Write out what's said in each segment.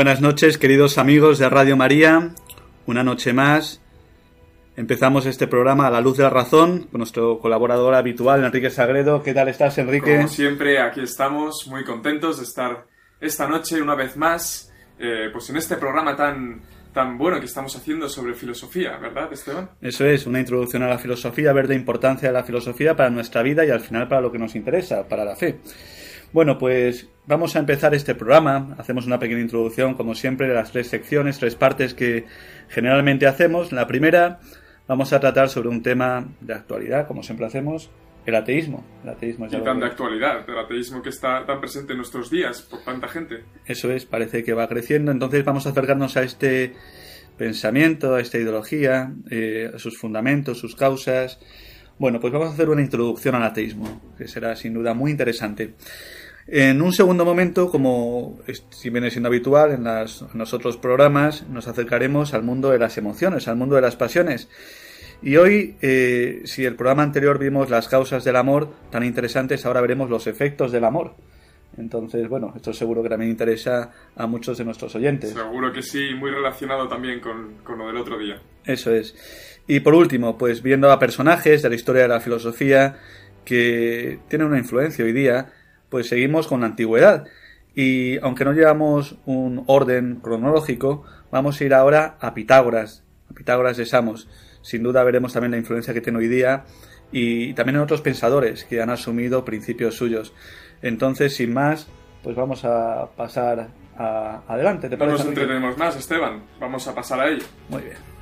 Buenas noches, queridos amigos de Radio María. Una noche más. Empezamos este programa a la luz de la razón con nuestro colaborador habitual, Enrique Sagredo. ¿Qué tal estás, Enrique? Como siempre, aquí estamos muy contentos de estar esta noche una vez más, eh, pues en este programa tan, tan bueno que estamos haciendo sobre filosofía, ¿verdad, Esteban? Eso es, una introducción a la filosofía, ver la importancia de la filosofía para nuestra vida y al final para lo que nos interesa, para la fe. Bueno, pues vamos a empezar este programa. Hacemos una pequeña introducción, como siempre, de las tres secciones, tres partes que generalmente hacemos. La primera, vamos a tratar sobre un tema de actualidad, como siempre hacemos, el ateísmo. El ateísmo y tan de actualidad, el ateísmo que está tan presente en nuestros días por tanta gente. Eso es, parece que va creciendo. Entonces vamos a acercarnos a este pensamiento, a esta ideología, eh, a sus fundamentos, sus causas. Bueno, pues vamos a hacer una introducción al ateísmo, que será sin duda muy interesante. En un segundo momento, como si viene siendo habitual en, los otros programas, nos acercaremos al mundo de las emociones, al mundo de las pasiones. Y hoy, eh, si el programa anterior vimos las causas del amor tan interesantes, ahora veremos los efectos del amor. Entonces, bueno, esto seguro que también interesa a muchos de nuestros oyentes. Seguro que sí, muy relacionado también con, con lo del otro día. Eso es. Y por último, pues viendo a personajes de la historia de la filosofía que tienen una influencia hoy día, pues seguimos con la antigüedad. Y aunque no llevamos un orden cronológico, vamos a ir ahora a Pitágoras, a Pitágoras de Samos. Sin duda veremos también la influencia que tiene hoy día y también en otros pensadores que han asumido principios suyos. Entonces, sin más, pues vamos a pasar a, adelante. ¿Te no nos entretenemos más, Esteban. Vamos a pasar a ello. Muy bien.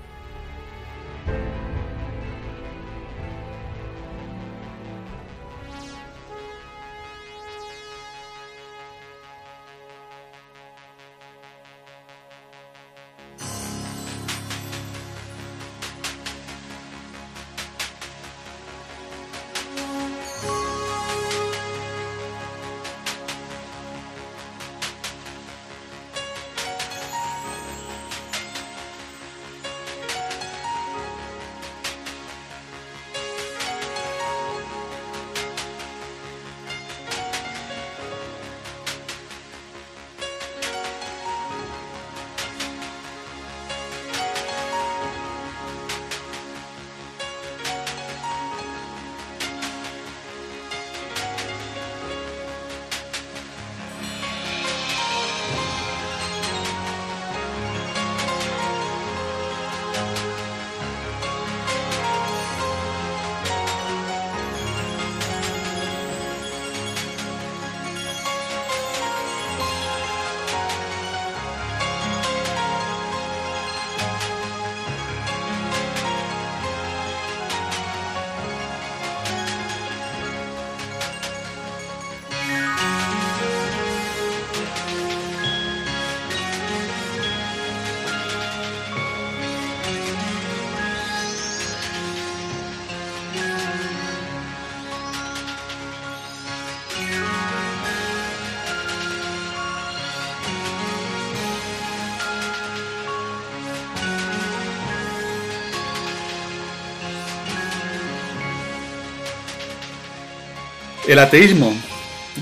El ateísmo.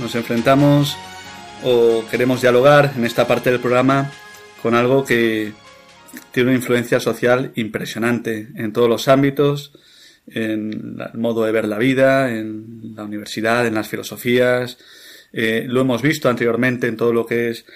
Nos enfrentamos o queremos dialogar en esta parte del programa con algo que tiene una influencia social impresionante en todos los ámbitos, en el modo de ver la vida, en la universidad, en las filosofías. Eh, lo hemos visto anteriormente en todo lo que es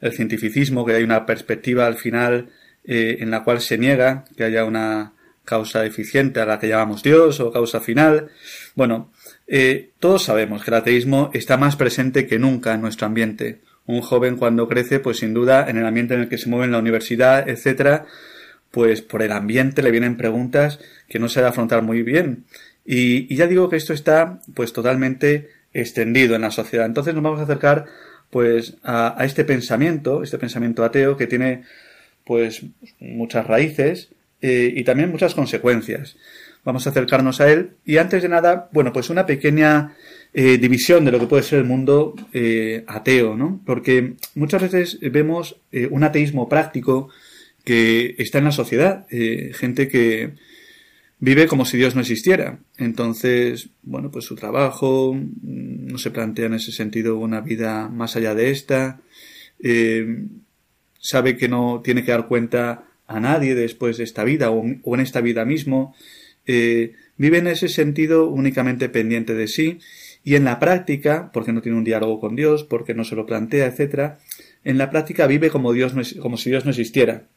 el cientificismo, que hay una perspectiva al final eh, en la cual se niega que haya una causa eficiente a la que llamamos Dios o causa final. Bueno, eh, todos sabemos que el ateísmo está más presente que nunca en nuestro ambiente. Un joven cuando crece, pues sin duda, en el ambiente en el que se mueve en la universidad, etcétera, pues por el ambiente le vienen preguntas que no se de afrontar muy bien. Y, ya digo que esto está, pues totalmente extendido en la sociedad. Entonces nos vamos a acercar pues a, este pensamiento, este pensamiento ateo que tiene pues muchas raíces eh, y también muchas consecuencias. Vamos a acercarnos a él y antes de nada, bueno, pues una pequeña eh, división de lo que puede ser el mundo eh, ateo, ¿no? Porque muchas veces vemos un ateísmo práctico que está en la sociedad, gente que vive como si Dios no existiera. Entonces, bueno, pues su trabajo no se plantea en ese sentido una vida más allá de esta. Eh, sabe que no tiene que dar cuenta a nadie después de esta vida o, en esta vida mismo. Eh, vive en ese sentido únicamente pendiente de sí y en la práctica, porque no tiene un diálogo con Dios, porque no se lo plantea, etcétera, en la práctica vive como Dios como si Dios no existiera.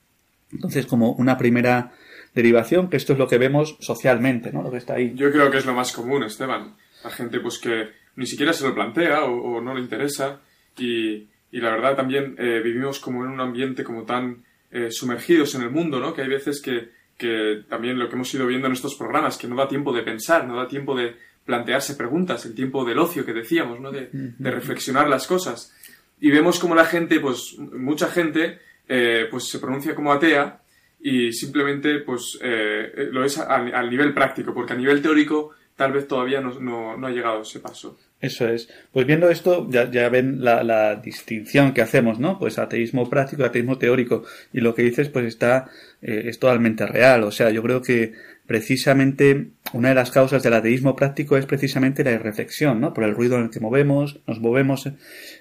Entonces, como una primera derivación, que esto es lo que vemos socialmente, ¿no? Lo que está ahí. Yo creo que es lo más común, Esteban. La gente pues que ni siquiera se lo plantea o, no le interesa y, y la verdad también eh, vivimos como en un ambiente como tan eh, sumergidos en el mundo, ¿no? Que hay veces que, que también lo que hemos ido viendo en estos programas, que no da tiempo de pensar, no da tiempo de plantearse preguntas, el tiempo del ocio que decíamos, ¿no? De, de reflexionar las cosas. Y vemos como la gente, pues mucha gente, eh, pues se pronuncia como atea y simplemente pues eh, lo es al, nivel práctico, porque a nivel teórico tal vez todavía no, no, ha llegado ese paso. Eso es. Pues viendo esto, ya, ya ven la, la, distinción que hacemos, ¿no? Pues ateísmo práctico ateísmo teórico. Y lo que dices, pues está, eh, es totalmente real. O sea, yo creo que precisamente una de las causas del ateísmo práctico es precisamente la irreflexión, ¿no? Por el ruido en el que movemos, nos movemos,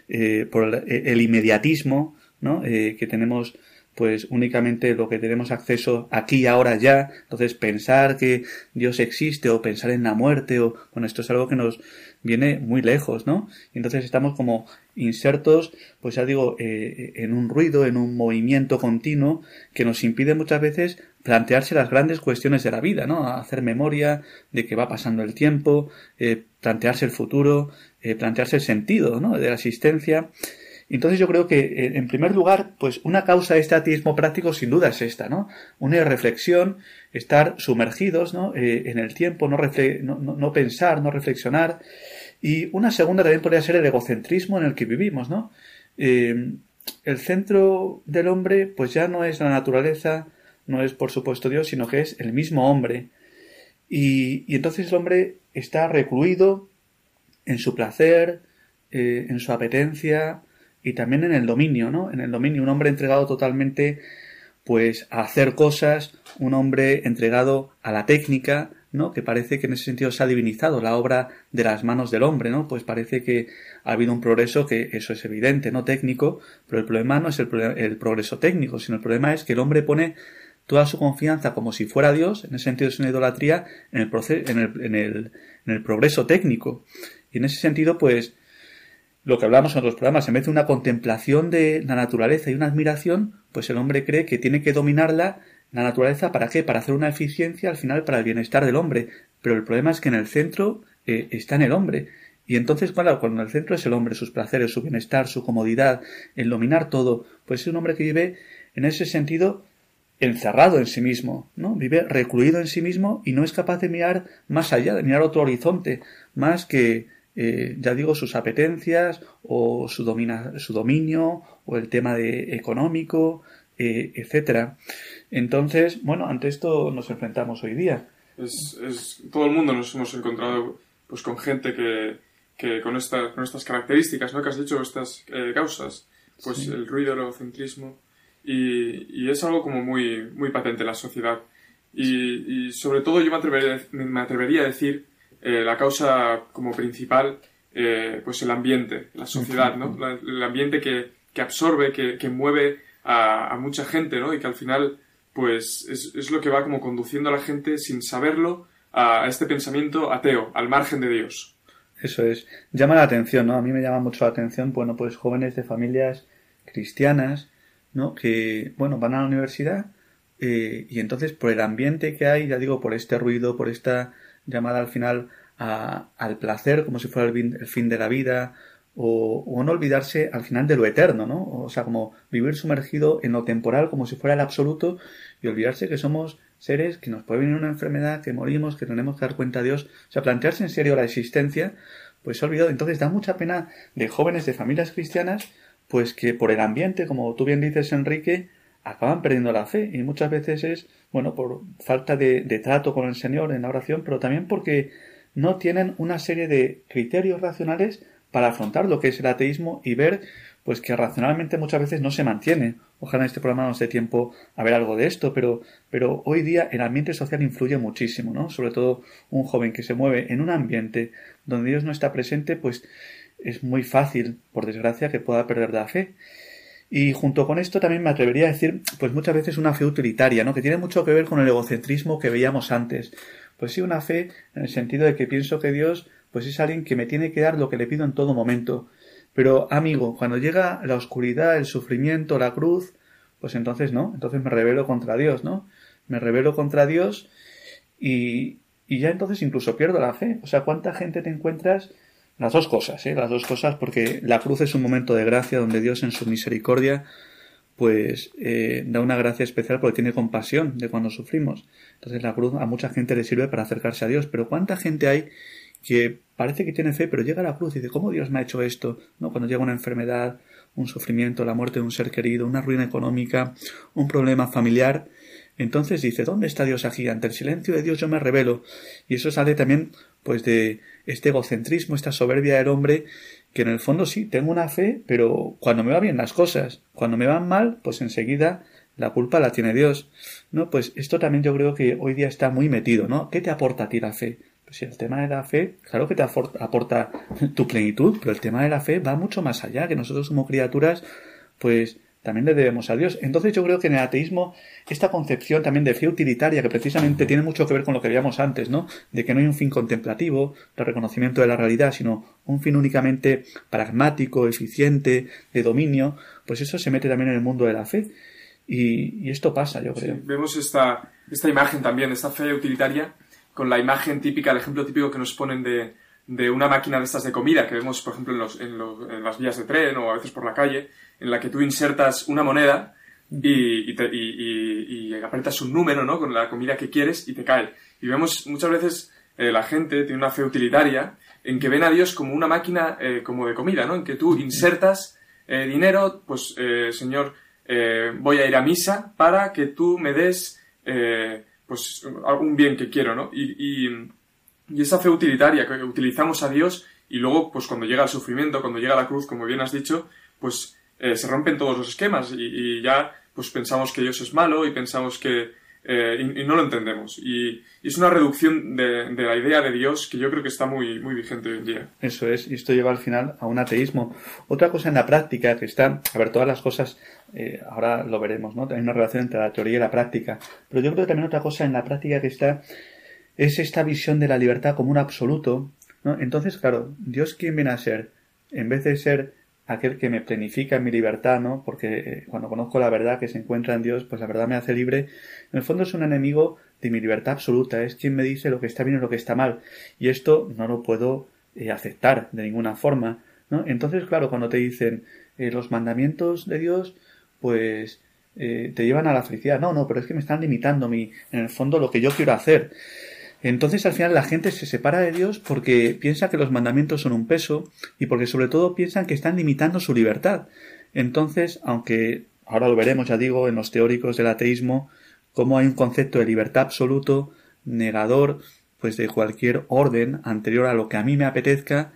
eh, por el, el, inmediatismo, ¿no? que tenemos pues únicamente lo que tenemos acceso aquí, ahora, ya. Entonces pensar que Dios existe o pensar en la muerte o, bueno, esto es algo que nos viene muy lejos, ¿no? Entonces estamos como insertos, pues ya digo, eh, en un ruido, en un movimiento continuo que nos impide muchas veces plantearse las grandes cuestiones de la vida, ¿no? Hacer memoria de que va pasando el tiempo, eh, plantearse el futuro, eh, plantearse el sentido, ¿no? De la existencia. Entonces yo creo que, eh, en primer lugar, pues una causa de este ateísmo práctico sin duda es esta, ¿no? Una reflexión, estar sumergidos, ¿no? Eh, en el tiempo, no, pensar, no reflexionar. Y una segunda también podría ser el egocentrismo en el que vivimos, ¿no? Eh, el centro del hombre, pues ya no es la naturaleza, no es por supuesto Dios, sino que es el mismo hombre. Y entonces el hombre está recluido en su placer, en su apetencia, y también en el dominio, ¿no? En el dominio, un hombre entregado totalmente pues a hacer cosas, un hombre entregado a la técnica, ¿no? Que parece que en ese sentido se ha divinizado la obra de las manos del hombre, ¿no? Pues parece que ha habido un progreso que eso es evidente, ¿no? Técnico, pero el problema no es el, el progreso técnico, sino el problema es que el hombre pone toda su confianza como si fuera Dios, en ese sentido es una idolatría, en el, en el, en el, en el progreso técnico. Y en ese sentido, pues, lo que hablamos en otros programas, en vez de una contemplación de la naturaleza y una admiración, pues el hombre cree que tiene que dominarla, la naturaleza, ¿para qué? Para hacer una eficiencia al final para el bienestar del hombre. Pero el problema es que en el centro eh, está en el hombre. Y entonces, claro, cuando en el centro es el hombre, sus placeres, su bienestar, su comodidad, el dominar todo, pues es un hombre que vive en ese sentido encerrado en sí mismo, ¿no? Vive recluido en sí mismo y no es capaz de mirar más allá, de mirar otro horizonte, más que eh, ya digo, sus apetencias o su, domina, su dominio o el tema de económico, eh, etcétera. Entonces, bueno, ante esto nos enfrentamos hoy día. Es, es, todo el mundo nos hemos encontrado pues con gente que, que con, esta, con estas características, ¿no? Que has dicho, estas eh, causas, pues el ruido, el egocentrismo, y, y, es algo como muy, muy patente en la sociedad. Y, y sobre todo yo me atrevería, me atrevería a decir eh, la causa como principal, eh, pues el ambiente, la sociedad, ¿no? el ambiente que, que absorbe, que, que mueve a, a, mucha gente, ¿no? Y que al final, pues es, es, lo que va como conduciendo a la gente sin saberlo a este pensamiento ateo, al margen de Dios. Eso es. Llama la atención, ¿no? A mí me llama mucho la atención, bueno, pues jóvenes de familias cristianas, ¿no? Que, bueno, van a la universidad eh, y entonces por el ambiente que hay, ya digo, por este ruido, por esta llamada al final al placer como si fuera el, fin de la vida, o, no olvidarse al final de lo eterno, ¿no? O sea, como vivir sumergido en lo temporal como si fuera el absoluto y olvidarse que somos seres que nos puede venir una enfermedad, que morimos, que tenemos que dar cuenta a Dios. O sea, plantearse en serio la existencia, pues se ha olvidado. Entonces da mucha pena de jóvenes de familias cristianas, pues que por el ambiente, como tú bien dices, Enrique, acaban perdiendo la fe. Y muchas veces es, bueno, por falta de, trato con el Señor en la oración, pero también porque no tienen una serie de criterios racionales para afrontar lo que es el ateísmo y ver pues que racionalmente muchas veces no se mantiene. Ojalá en este programa nos dé tiempo a ver algo de esto, pero, pero hoy día el ambiente social influye muchísimo, ¿no? Sobre todo un joven que se mueve en un ambiente donde Dios no está presente, pues es muy fácil, por desgracia, que pueda perder la fe. Y junto con esto también me atrevería a decir, pues muchas veces una fe utilitaria, ¿no? Que tiene mucho que ver con el egocentrismo que veíamos antes. Pues sí, una fe en el sentido de que pienso que Dios, pues es alguien que me tiene que dar lo que le pido en todo momento pero, amigo, cuando llega la oscuridad, el sufrimiento, la cruz, pues entonces no, entonces me rebelo contra Dios, ¿no? Me rebelo contra Dios y, y ya entonces incluso pierdo la fe. O sea, ¿cuánta gente te encuentras? Las dos cosas, ¿eh? Las dos cosas, porque la cruz es un momento de gracia donde Dios en su misericordia pues eh, da una gracia especial porque tiene compasión de cuando sufrimos. Entonces la cruz a mucha gente le sirve para acercarse a Dios, pero ¿cuánta gente hay que parece que tiene fe, pero llega a la cruz y dice, ¿cómo Dios me ha hecho esto? ¿No? Cuando llega una enfermedad, un sufrimiento, la muerte de un ser querido, una ruina económica, un problema familiar, entonces dice, ¿dónde está Dios aquí? Ante el silencio de Dios yo me revelo. Y eso sale también, pues, de este egocentrismo, esta soberbia del hombre, que en el fondo sí, tengo una fe, pero cuando me va bien las cosas, cuando me van mal, pues enseguida la culpa la tiene Dios. ¿No? Pues esto también yo creo que hoy día está muy metido, ¿no? ¿Qué te aporta a ti la fe? si el tema de la fe, claro que te aporta tu plenitud, pero el tema de la fe va mucho más allá, que nosotros como criaturas, pues también le debemos a Dios. Entonces yo creo que en el ateísmo esta concepción también de fe utilitaria, que precisamente tiene mucho que ver con lo que veíamos antes, ¿no? De que no hay un fin contemplativo, de reconocimiento de la realidad, sino un fin únicamente pragmático, eficiente, de dominio, pues eso se mete también en el mundo de la fe. Y, esto pasa, yo creo. vemos esta, esta imagen también, esta fe utilitaria, con la imagen típica, el ejemplo típico que nos ponen de, de una máquina de estas de comida que vemos, por ejemplo, en, los, en, los, en, las vías de tren o a veces por la calle, en la que tú insertas una moneda y, y, te, y, y aprietas un número, ¿no? Con la comida que quieres y te cae. Y vemos muchas veces eh, la gente tiene una fe utilitaria en que ven a Dios como una máquina eh, como de comida, ¿no? En que tú insertas eh, dinero, pues, Señor, voy a ir a misa para que tú me des pues algún bien que quiero, ¿no? Y, y, esa fe utilitaria que utilizamos a Dios y luego, pues cuando llega el sufrimiento, cuando llega la cruz, como bien has dicho, pues eh, se rompen todos los esquemas y, ya pues pensamos que Dios es malo y pensamos que... Eh, y, no lo entendemos. Y, es una reducción de, la idea de Dios que yo creo que está muy, muy vigente hoy en día. Eso es, y esto lleva al final a un ateísmo. Otra cosa en la práctica que está, a ver, todas las cosas eh, ahora lo veremos, ¿no? Hay una relación entre la teoría y la práctica. Pero yo creo que también otra cosa en la práctica que está es esta visión de la libertad como un absoluto, ¿no? Entonces, claro, Dios quién viene a ser, en vez de ser aquel que me planifica mi libertad, ¿no? Porque eh, cuando conozco la verdad que se encuentra en Dios, pues la verdad me hace libre. En el fondo es un enemigo de mi libertad absoluta, es quien me dice lo que está bien y lo que está mal. Y esto no lo puedo eh, aceptar de ninguna forma, ¿no? Entonces, claro, cuando te dicen los mandamientos de Dios, pues eh, te llevan a la felicidad. No, no, pero es que me están limitando mi, en el fondo lo que yo quiero hacer. Entonces al final la gente se separa de Dios porque piensa que los mandamientos son un peso y porque sobre todo piensan que están limitando su libertad. Entonces, aunque ahora lo veremos, ya digo, en los teóricos del ateísmo, como hay un concepto de libertad absoluto, negador, pues de cualquier orden anterior a lo que a mí me apetezca,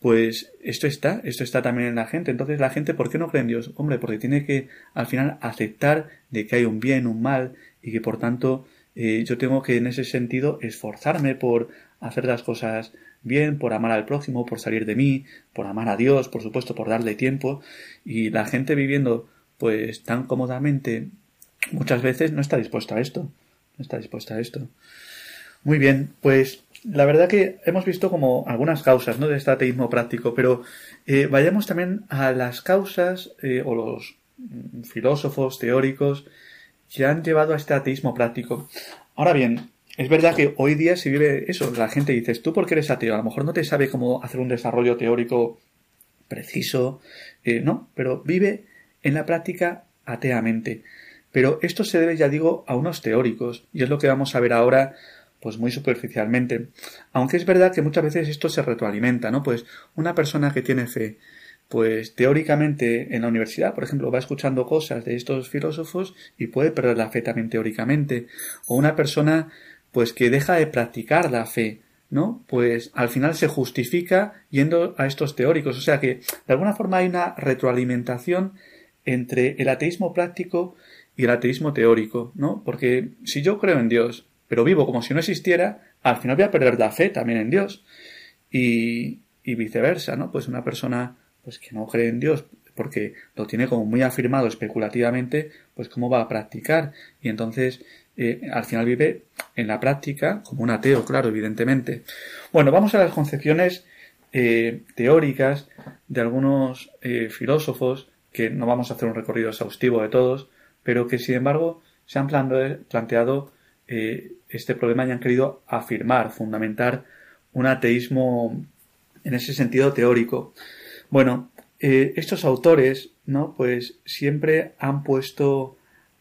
pues esto está, esto está también en la gente. Entonces la gente, ¿por qué no cree en Dios? Hombre, porque tiene que al final aceptar de que hay un bien, un mal y que por tanto eh, yo tengo que en ese sentido esforzarme por hacer las cosas bien, por amar al próximo, por salir de mí, por amar a Dios, por supuesto, por darle tiempo. Y la gente viviendo pues tan cómodamente muchas veces no está dispuesta a esto. No está dispuesta a esto. Muy bien, pues la verdad que hemos visto como algunas causas ¿no? de este ateísmo práctico, pero eh, vayamos también a las causas eh, o los mm, filósofos teóricos que han llevado a este ateísmo práctico. Ahora bien, es verdad que hoy día se vive eso, la gente dice, tú porque eres ateo, a lo mejor no te sabe cómo hacer un desarrollo teórico preciso, eh, no, pero vive en la práctica ateamente. Pero esto se debe, ya digo, a unos teóricos, y es lo que vamos a ver ahora pues muy superficialmente. Aunque es verdad que muchas veces esto se retroalimenta, ¿no? Pues una persona que tiene fe, pues teóricamente en la universidad, por ejemplo, va escuchando cosas de estos filósofos y puede perder la fe también teóricamente. O una persona, pues que deja de practicar la fe, ¿no? Pues al final se justifica yendo a estos teóricos. O sea que de alguna forma hay una retroalimentación entre el ateísmo práctico y el ateísmo teórico, ¿no? Porque si yo creo en Dios, pero vivo como si no existiera, al final voy a perder la fe también en Dios. Y, y viceversa, ¿no? Pues una persona pues que no cree en Dios porque lo tiene como muy afirmado especulativamente, pues cómo va a practicar. Y entonces eh, al final vive en la práctica como un ateo, claro, evidentemente. Bueno, vamos a las concepciones eh, teóricas de algunos eh, filósofos, que no vamos a hacer un recorrido exhaustivo de todos, pero que sin embargo se han planteado este problema y han querido afirmar, fundamentar un ateísmo en ese sentido teórico. Bueno, eh, estos autores, ¿no? Pues siempre han puesto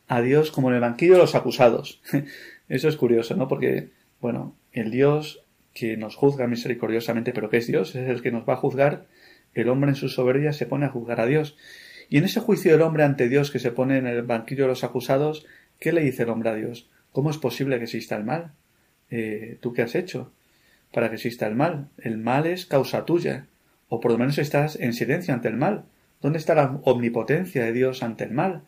a Dios como en el banquillo de los acusados. Eso es curioso, ¿no? Porque, bueno, el Dios que nos juzga misericordiosamente, pero que es Dios, es el que nos va a juzgar, el hombre en su soberbia se pone a juzgar a Dios. Y en ese juicio del hombre ante Dios que se pone en el banquillo de los acusados, ¿qué le dice el hombre a Dios? ¿Cómo es posible que exista el mal? Eh, ¿Tú qué has hecho para que exista el mal? El mal es causa tuya o por lo menos estás en silencio ante el mal. ¿Dónde está la omnipotencia de Dios ante el mal?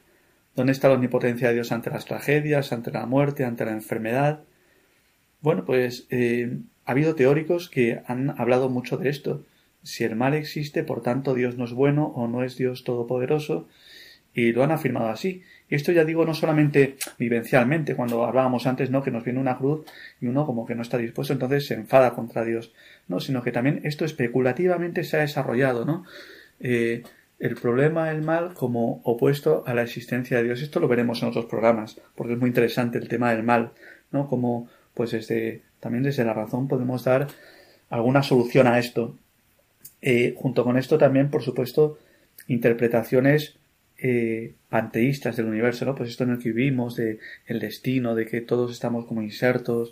¿Dónde está la omnipotencia de Dios ante las tragedias, ante la muerte, ante la enfermedad? Bueno, pues eh, ha habido teóricos que han hablado mucho de esto. Si el mal existe, por tanto Dios no es bueno o no es Dios todopoderoso, y lo han afirmado así. Y esto ya digo no solamente vivencialmente, cuando hablábamos antes, ¿no? Que nos viene una cruz y uno como que no está dispuesto, entonces se enfada contra Dios, ¿no? Sino que también esto especulativamente se ha desarrollado, ¿no? Eh, el problema el mal como opuesto a la existencia de Dios. Esto lo veremos en otros programas, porque es muy interesante el tema del mal, ¿no? Como, pues desde, también desde la razón podemos dar alguna solución a esto. Eh, junto con esto también, por supuesto, interpretaciones eh, panteístas del universo, ¿no? Pues esto en el que vivimos, de el destino, de que todos estamos como insertos,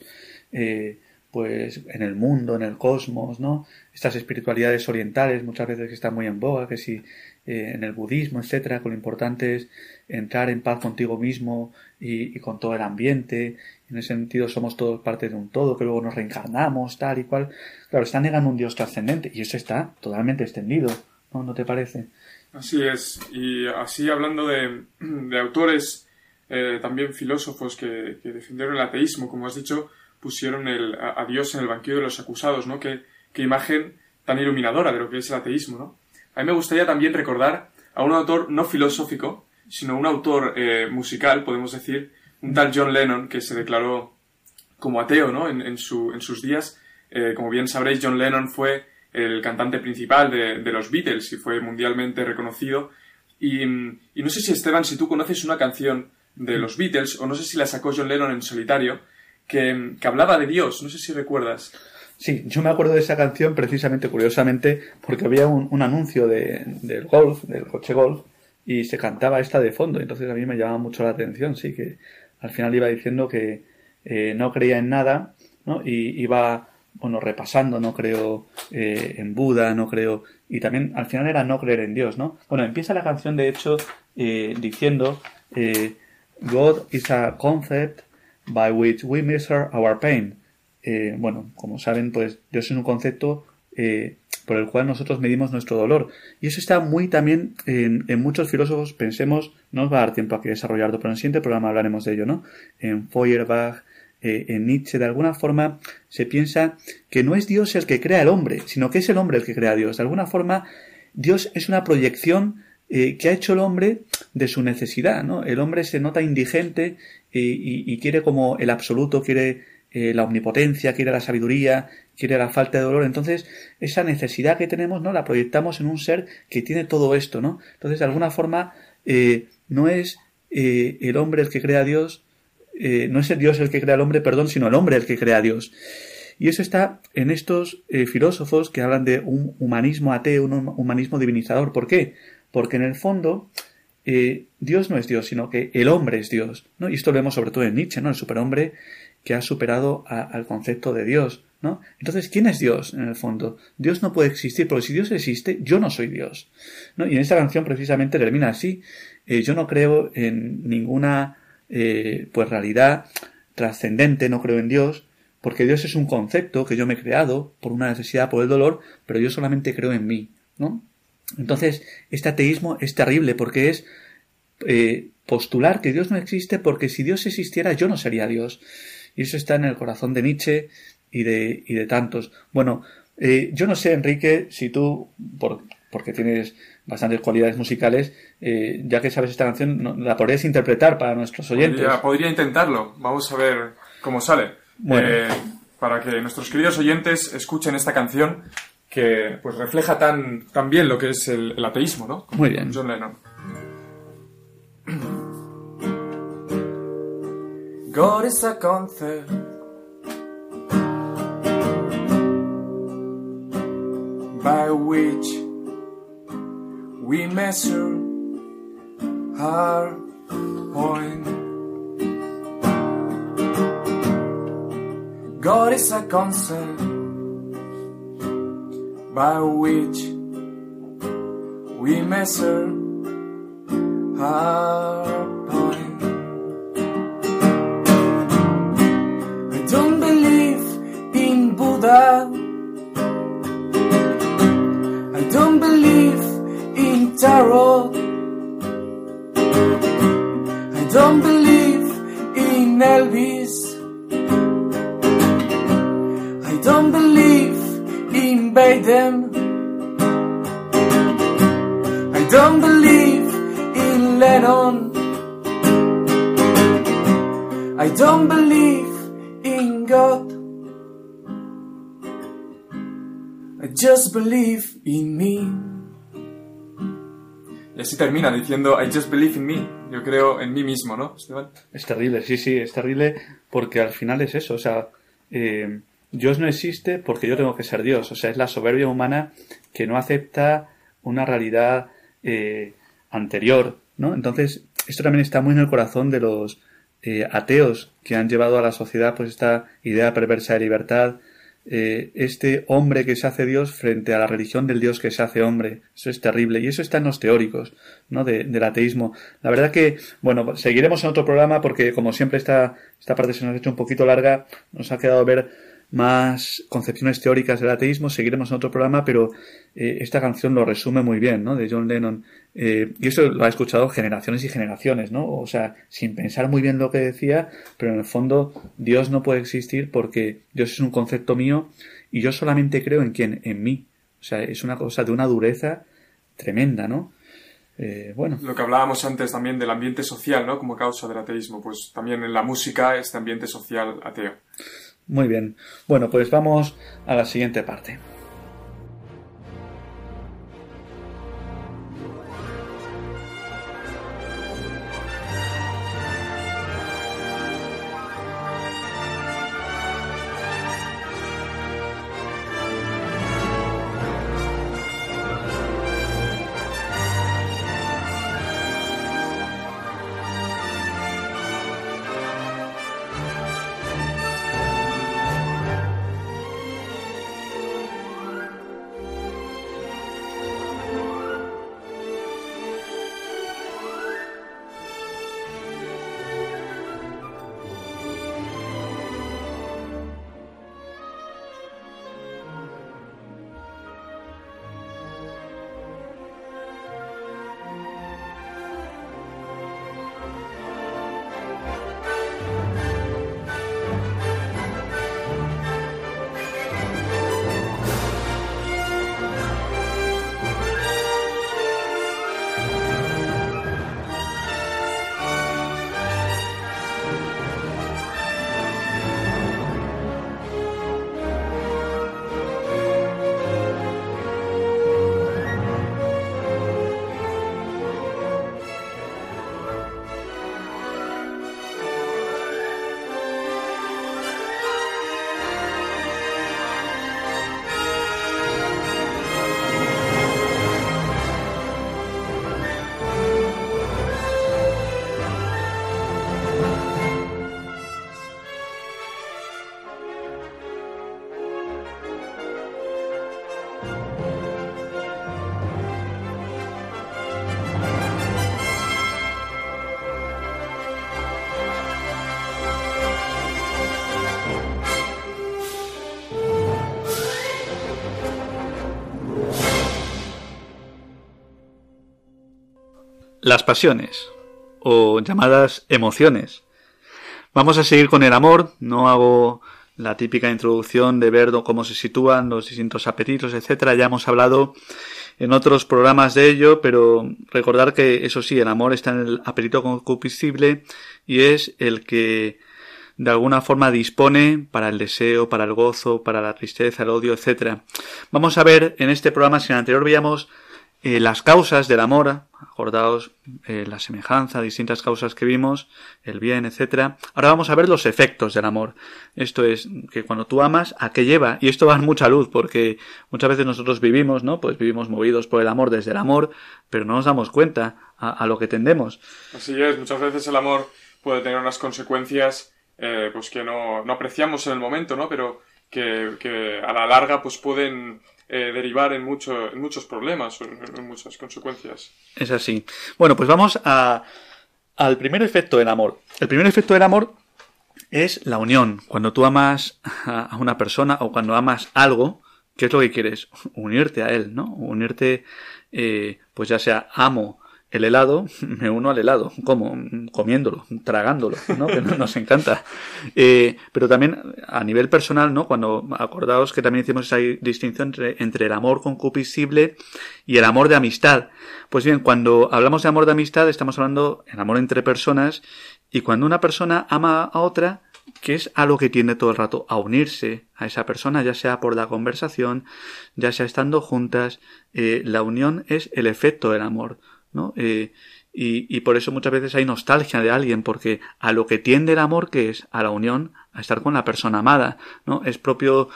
eh, pues en el mundo, en el cosmos, ¿no? Estas espiritualidades orientales muchas veces que están muy en boga, que si eh, en el budismo, etcétera, con lo importante es entrar en paz contigo mismo y, con todo el ambiente. En ese sentido somos todos parte de un todo, que luego nos reencarnamos, tal y cual. Claro, está negando un Dios trascendente y eso está totalmente extendido, ¿no? ¿No te parece? Así es, y así hablando de, autores, eh, también filósofos que, defendieron el ateísmo, como has dicho, pusieron el, a, Dios en el banquillo de los acusados, ¿no? Qué, imagen tan iluminadora de lo que es el ateísmo, ¿no? A mí me gustaría también recordar a un autor no filosófico, sino un autor eh, musical, podemos decir, un tal John Lennon, que se declaró como ateo, ¿no? En, su, en sus días. Eh, como bien sabréis, John Lennon fue el cantante principal de, los Beatles y fue mundialmente reconocido. Y, no sé si Esteban, si tú conoces una canción de los Beatles, o no sé si la sacó John Lennon en solitario, que, hablaba de Dios, no sé si recuerdas. Sí, yo me acuerdo de esa canción precisamente, curiosamente, porque había un, anuncio de, del golf, del coche golf, y se cantaba esta de fondo, entonces a mí me llamaba mucho la atención, sí, que al final iba diciendo que eh, no creía en nada, ¿no? Y iba bueno, repasando, no creo eh, en Buda, no creo... Y también al final era no creer en Dios, ¿no? Bueno, empieza la canción de hecho eh, diciendo eh, God is a concept by which we measure our pain. bueno, como saben, pues Dios es un concepto por el cual nosotros medimos nuestro dolor. Y eso está muy también en, muchos filósofos, pensemos, no nos va a dar tiempo aquí a desarrollarlo, pero en el siguiente programa hablaremos de ello, ¿no? En Feuerbach, eh, en Nietzsche, de alguna forma, se piensa que no es Dios el que crea el hombre, sino que es el hombre el que crea a Dios. De alguna forma, Dios es una proyección eh, que ha hecho el hombre de su necesidad, ¿no? El hombre se nota indigente eh, y, quiere como el absoluto, quiere la omnipotencia, quiere la sabiduría, quiere la falta de dolor. Entonces, esa necesidad que tenemos, ¿no? La proyectamos en un ser que tiene todo esto, ¿no? Entonces, de alguna forma, no es el hombre el que crea a Dios, eh, no es el Dios el que crea al hombre, perdón, sino el hombre el que crea a Dios. Y eso está en estos eh, filósofos que hablan de un humanismo ateo, un humanismo divinizador. ¿Por qué? Porque en el fondo eh, Dios no es Dios, sino que el hombre es Dios. ¿no? Y esto lo vemos sobre todo en Nietzsche, ¿no? el superhombre que ha superado al concepto de Dios, ¿no? Entonces, ¿quién es Dios en el fondo? Dios no puede existir, porque si Dios existe, yo no soy Dios. ¿no? Y en esta canción precisamente termina así. Eh, yo no creo en ninguna eh, pues realidad trascendente, no creo en Dios, porque Dios es un concepto que yo me he creado por una necesidad, por el dolor, pero yo solamente creo en mí, ¿no? Entonces, este ateísmo es terrible porque es eh, postular que Dios no existe porque si Dios existiera yo no sería Dios. Y eso está en el corazón de Nietzsche y de, y de tantos. Bueno, eh, yo no sé, Enrique, si tú, por, porque tienes bastantes cualidades musicales, eh, ya que sabes esta canción, ¿la podrías interpretar para nuestros oyentes? Podría, intentarlo. Vamos a ver cómo sale. para que nuestros queridos oyentes escuchen esta canción que pues refleja tan, tan bien lo que es el, ateísmo, ¿no? Muy bien. John Lennon. God is a concept by which we measure our point. God is a concept by which we measure our point. I don't believe in Buddha. I don't believe in tarot. I don't believe in Elvis. Invade them. I don't believe in Lennon. I don't believe in God. I just believe in me. Y así termina diciendo I just believe in me. Yo creo en mí mismo, ¿no, Esteban? Es terrible, sí, sí, es terrible porque al final es eso, o sea, eh, Dios no existe porque yo tengo que ser Dios. O sea, es la soberbia humana que no acepta una realidad eh, anterior, ¿no? Entonces, esto también está muy en el corazón de los eh, ateos que han llevado a la sociedad pues esta idea perversa de libertad, eh, este hombre que se hace Dios frente a la religión del Dios que se hace hombre. Eso es terrible. Y eso está en los teóricos, ¿no? del ateísmo. La verdad que, bueno, seguiremos en otro programa porque, como siempre, esta, esta parte se nos ha hecho un poquito larga. Nos ha quedado ver más concepciones teóricas del ateísmo, seguiremos en otro programa, pero eh, esta canción lo resume muy bien, ¿no? De John Lennon. Eh, y eso lo ha escuchado generaciones y generaciones, ¿no? O sea, sin pensar muy bien lo que decía, pero en el fondo Dios no puede existir porque Dios es un concepto mío y yo solamente creo en quién, en mí. O sea, es una cosa de una dureza tremenda, ¿no? Eh, bueno. Lo que hablábamos antes también del ambiente social, ¿no? Como causa del ateísmo, pues también en la música este ambiente social ateo. Muy bien. Bueno, pues vamos a la siguiente parte. Las pasiones o llamadas emociones. Vamos a seguir con el amor, no hago la típica introducción de ver cómo se sitúan los distintos apetitos, etcétera. Ya hemos hablado en otros programas de ello, pero recordar que eso sí, el amor está en el apetito concupiscible y es el que de alguna forma dispone para el deseo, para el gozo, para la tristeza, el odio, etcétera. Vamos a ver en este programa, si en el anterior veíamos eh, las causas del amor, acordaos eh, la semejanza, distintas causas que vimos, el bien, etcétera. Ahora vamos a ver los efectos del amor. Esto es que cuando tú amas, ¿a qué lleva? Y esto va en mucha luz, porque muchas veces nosotros vivimos, ¿no? Pues vivimos movidos por el amor desde el amor, pero no nos damos cuenta a, lo que tendemos. Así es, muchas veces el amor puede tener unas consecuencias eh, pues que no, no, apreciamos en el momento, ¿no? Pero que, que a la larga pues pueden eh, derivar en, en muchos problemas o en, muchas consecuencias. Es así. Bueno, pues vamos a, al primer efecto del amor. El primer efecto del amor es la unión. Cuando tú amas a una persona o cuando amas algo, ¿qué es lo que quieres? Unirte a él, ¿no? Unirte, eh, pues ya sea amo el helado, me uno al helado, como comiéndolo, tragándolo, ¿no? Que nos encanta. Eh, pero también a nivel personal, ¿no? Cuando acordaos que también hicimos esa distinción entre, entre el amor concupiscible y el amor de amistad. Pues bien, cuando hablamos de amor de amistad, estamos hablando del amor entre personas, y cuando una persona ama a otra, que es a lo que tiende todo el rato, a unirse a esa persona, ya sea por la conversación, ya sea estando juntas, eh, la unión es el efecto del amor. ¿No? Eh, y, y, por eso muchas veces hay nostalgia de alguien, porque a lo que tiende el amor, que es a la unión, a estar con la persona amada, ¿no? Es propio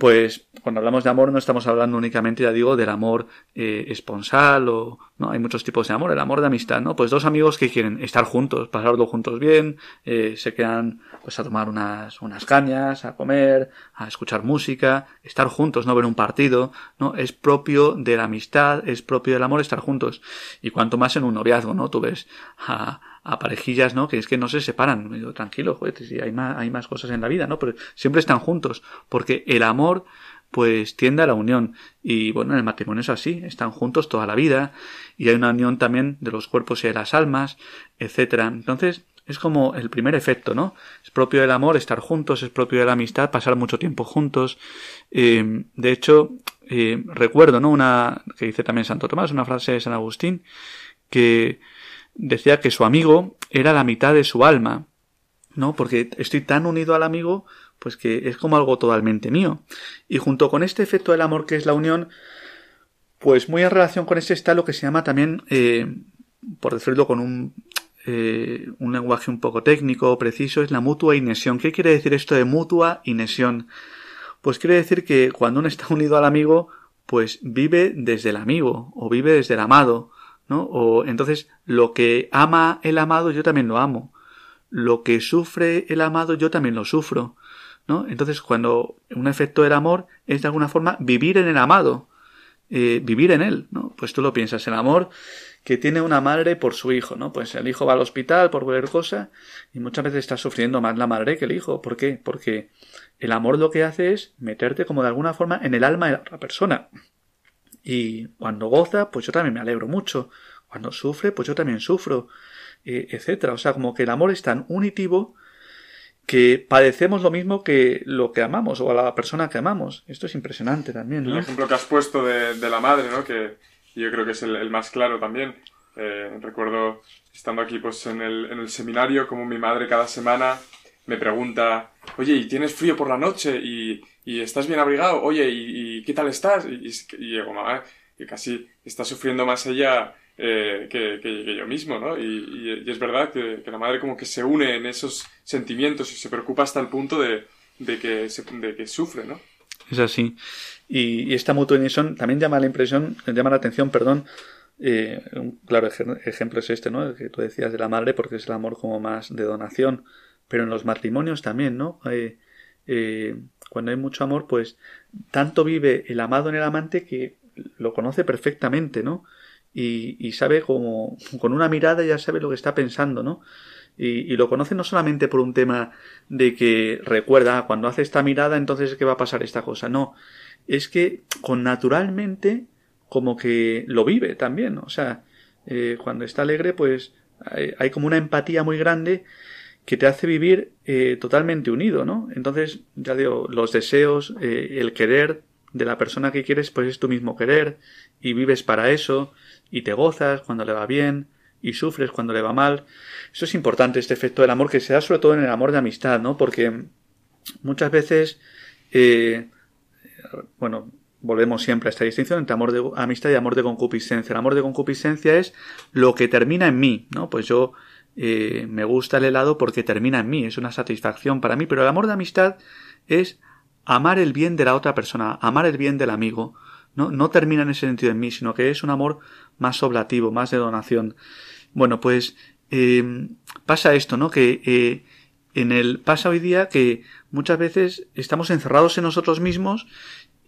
pues cuando hablamos de amor no estamos hablando únicamente, ya digo, del amor eh, esponsal o no hay muchos tipos de amor, el amor de amistad, ¿no? Pues dos amigos que quieren estar juntos, pasarlo juntos bien, eh, se quedan pues a tomar unas unas cañas, a comer, a escuchar música, estar juntos, no ver un partido, ¿no? Es propio de la amistad, es propio del amor estar juntos y cuanto más en un noviazgo, ¿no? Tú ves a, a parejillas, ¿no? Que es que no se separan. Tranquilo, joder, si hay más, hay más cosas en la vida, ¿no? Pero siempre están juntos, porque el amor, pues tiende a la unión. Y bueno, en el matrimonio es así, están juntos toda la vida, y hay una unión también de los cuerpos y de las almas, etcétera. Entonces, es como el primer efecto, ¿no? Es propio del amor estar juntos, es propio de la amistad pasar mucho tiempo juntos. Eh, de hecho, eh, recuerdo, ¿no? Una que dice también Santo Tomás, una frase de San Agustín, que decía que su amigo era la mitad de su alma, ¿no? Porque estoy tan unido al amigo, pues que es como algo totalmente mío. Y junto con este efecto del amor que es la unión, pues muy en relación con este está lo que se llama también, eh, por decirlo con un, eh, un lenguaje un poco técnico, preciso, es la mutua inesión. ¿Qué quiere decir esto de mutua inesión? Pues quiere decir que cuando uno está unido al amigo, pues vive desde el amigo o vive desde el amado. ¿No? O entonces lo que ama el amado yo también lo amo. Lo que sufre el amado yo también lo sufro, ¿no? Entonces cuando un efecto del amor es de alguna forma vivir en el amado, eh, vivir en él, ¿no? Pues tú lo piensas, el amor que tiene una madre por su hijo, ¿no? Pues el hijo va al hospital por cualquier cosa y muchas veces está sufriendo más la madre que el hijo. ¿Por qué? Porque el amor lo que hace es meterte como de alguna forma en el alma de la otra persona. Y cuando goza, pues yo también me alegro mucho. Cuando sufre, pues yo también sufro, eh, etcétera. O sea, como que el amor es tan unitivo que padecemos lo mismo que lo que amamos o a la persona que amamos. Esto es impresionante también, ¿no? El ejemplo que has puesto de, la madre, ¿no? Que yo creo que es el, más claro también. Eh, recuerdo estando aquí pues en el, en el seminario como mi madre cada semana me pregunta, oye, ¿y tienes frío por la noche? ¿Y, y estás bien abrigado? Oye, ¿y, qué tal estás? Y, y, digo, mamá, que casi está sufriendo más ella eh, que, yo mismo, ¿no? Y, es verdad que, la madre como que se une en esos sentimientos y se preocupa hasta el punto de, que, de que sufre, ¿no? Es así. Y, esta mutualización también llama la impresión, llama la atención, perdón, eh, un claro ejemplo es este, ¿no? Que tú decías de la madre, porque es el amor como más de donación pero en los matrimonios también, ¿no? Eh, eh, cuando hay mucho amor, pues tanto vive el amado en el amante que lo conoce perfectamente, ¿no? Y, y sabe como, con una mirada ya sabe lo que está pensando, ¿no? Y, lo conoce no solamente por un tema de que recuerda, ah, cuando hace esta mirada, entonces es que va a pasar esta cosa, no. Es que con naturalmente como que lo vive también, o sea, eh, cuando está alegre, pues hay, como una empatía muy grande que te hace vivir eh, totalmente unido, ¿no? Entonces, ya digo, los deseos, eh, el querer de la persona que quieres, pues es tu mismo querer, y vives para eso, y te gozas cuando le va bien, y sufres cuando le va mal. Eso es importante, este efecto del amor, que se da sobre todo en el amor de amistad, ¿no? Porque muchas veces, eh, bueno, volvemos siempre a esta distinción entre amor de amistad y amor de concupiscencia. El amor de concupiscencia es lo que termina en mí, ¿no? Pues yo eh, me gusta el helado porque termina en mí, es una satisfacción para mí, pero el amor de amistad es amar el bien de la otra persona, amar el bien del amigo. No, no termina en ese sentido en mí, sino que es un amor más oblativo, más de donación. Bueno, pues eh, pasa esto, ¿no? Que eh, en el pasa hoy día que muchas veces estamos encerrados en nosotros mismos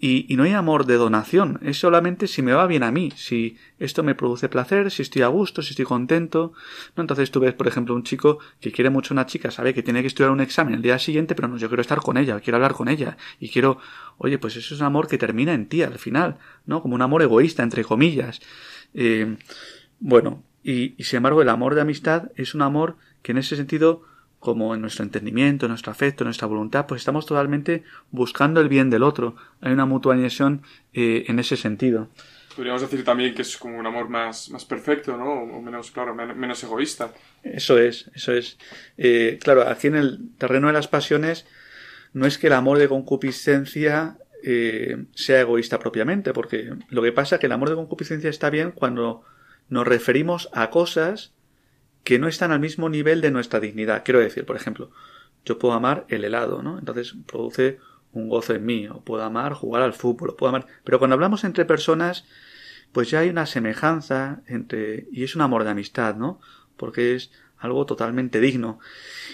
y, y, no hay amor de donación, es solamente si me va bien a mí, si esto me produce placer, si estoy a gusto, si estoy contento. ¿no? Entonces tú ves, por ejemplo, un chico que quiere mucho a una chica, sabe que tiene que estudiar un examen el día siguiente, pero no, yo quiero estar con ella, quiero hablar con ella, y quiero, oye, pues eso es un amor que termina en ti al final, ¿no? Como un amor egoísta, entre comillas. Eh, bueno, y, y sin embargo el amor de amistad es un amor que en ese sentido como en nuestro entendimiento, en nuestro afecto, en nuestra voluntad, pues estamos totalmente buscando el bien del otro. Hay una mutualización eh, en ese sentido. Podríamos decir también que es como un amor más, más perfecto, ¿no? O menos, claro, menos egoísta. Eso es, eso es. Eh, claro, aquí en el terreno de las pasiones no es que el amor de concupiscencia eh, sea egoísta propiamente, porque lo que pasa es que el amor de concupiscencia está bien cuando nos referimos a cosas que no están al mismo nivel de nuestra dignidad. Quiero decir, por ejemplo, yo puedo amar el helado, ¿no? Entonces produce un gozo en mí, o puedo amar jugar al fútbol, o puedo amar. Pero cuando hablamos entre personas, pues ya hay una semejanza entre. y es un amor de amistad, ¿no? Porque es algo totalmente digno.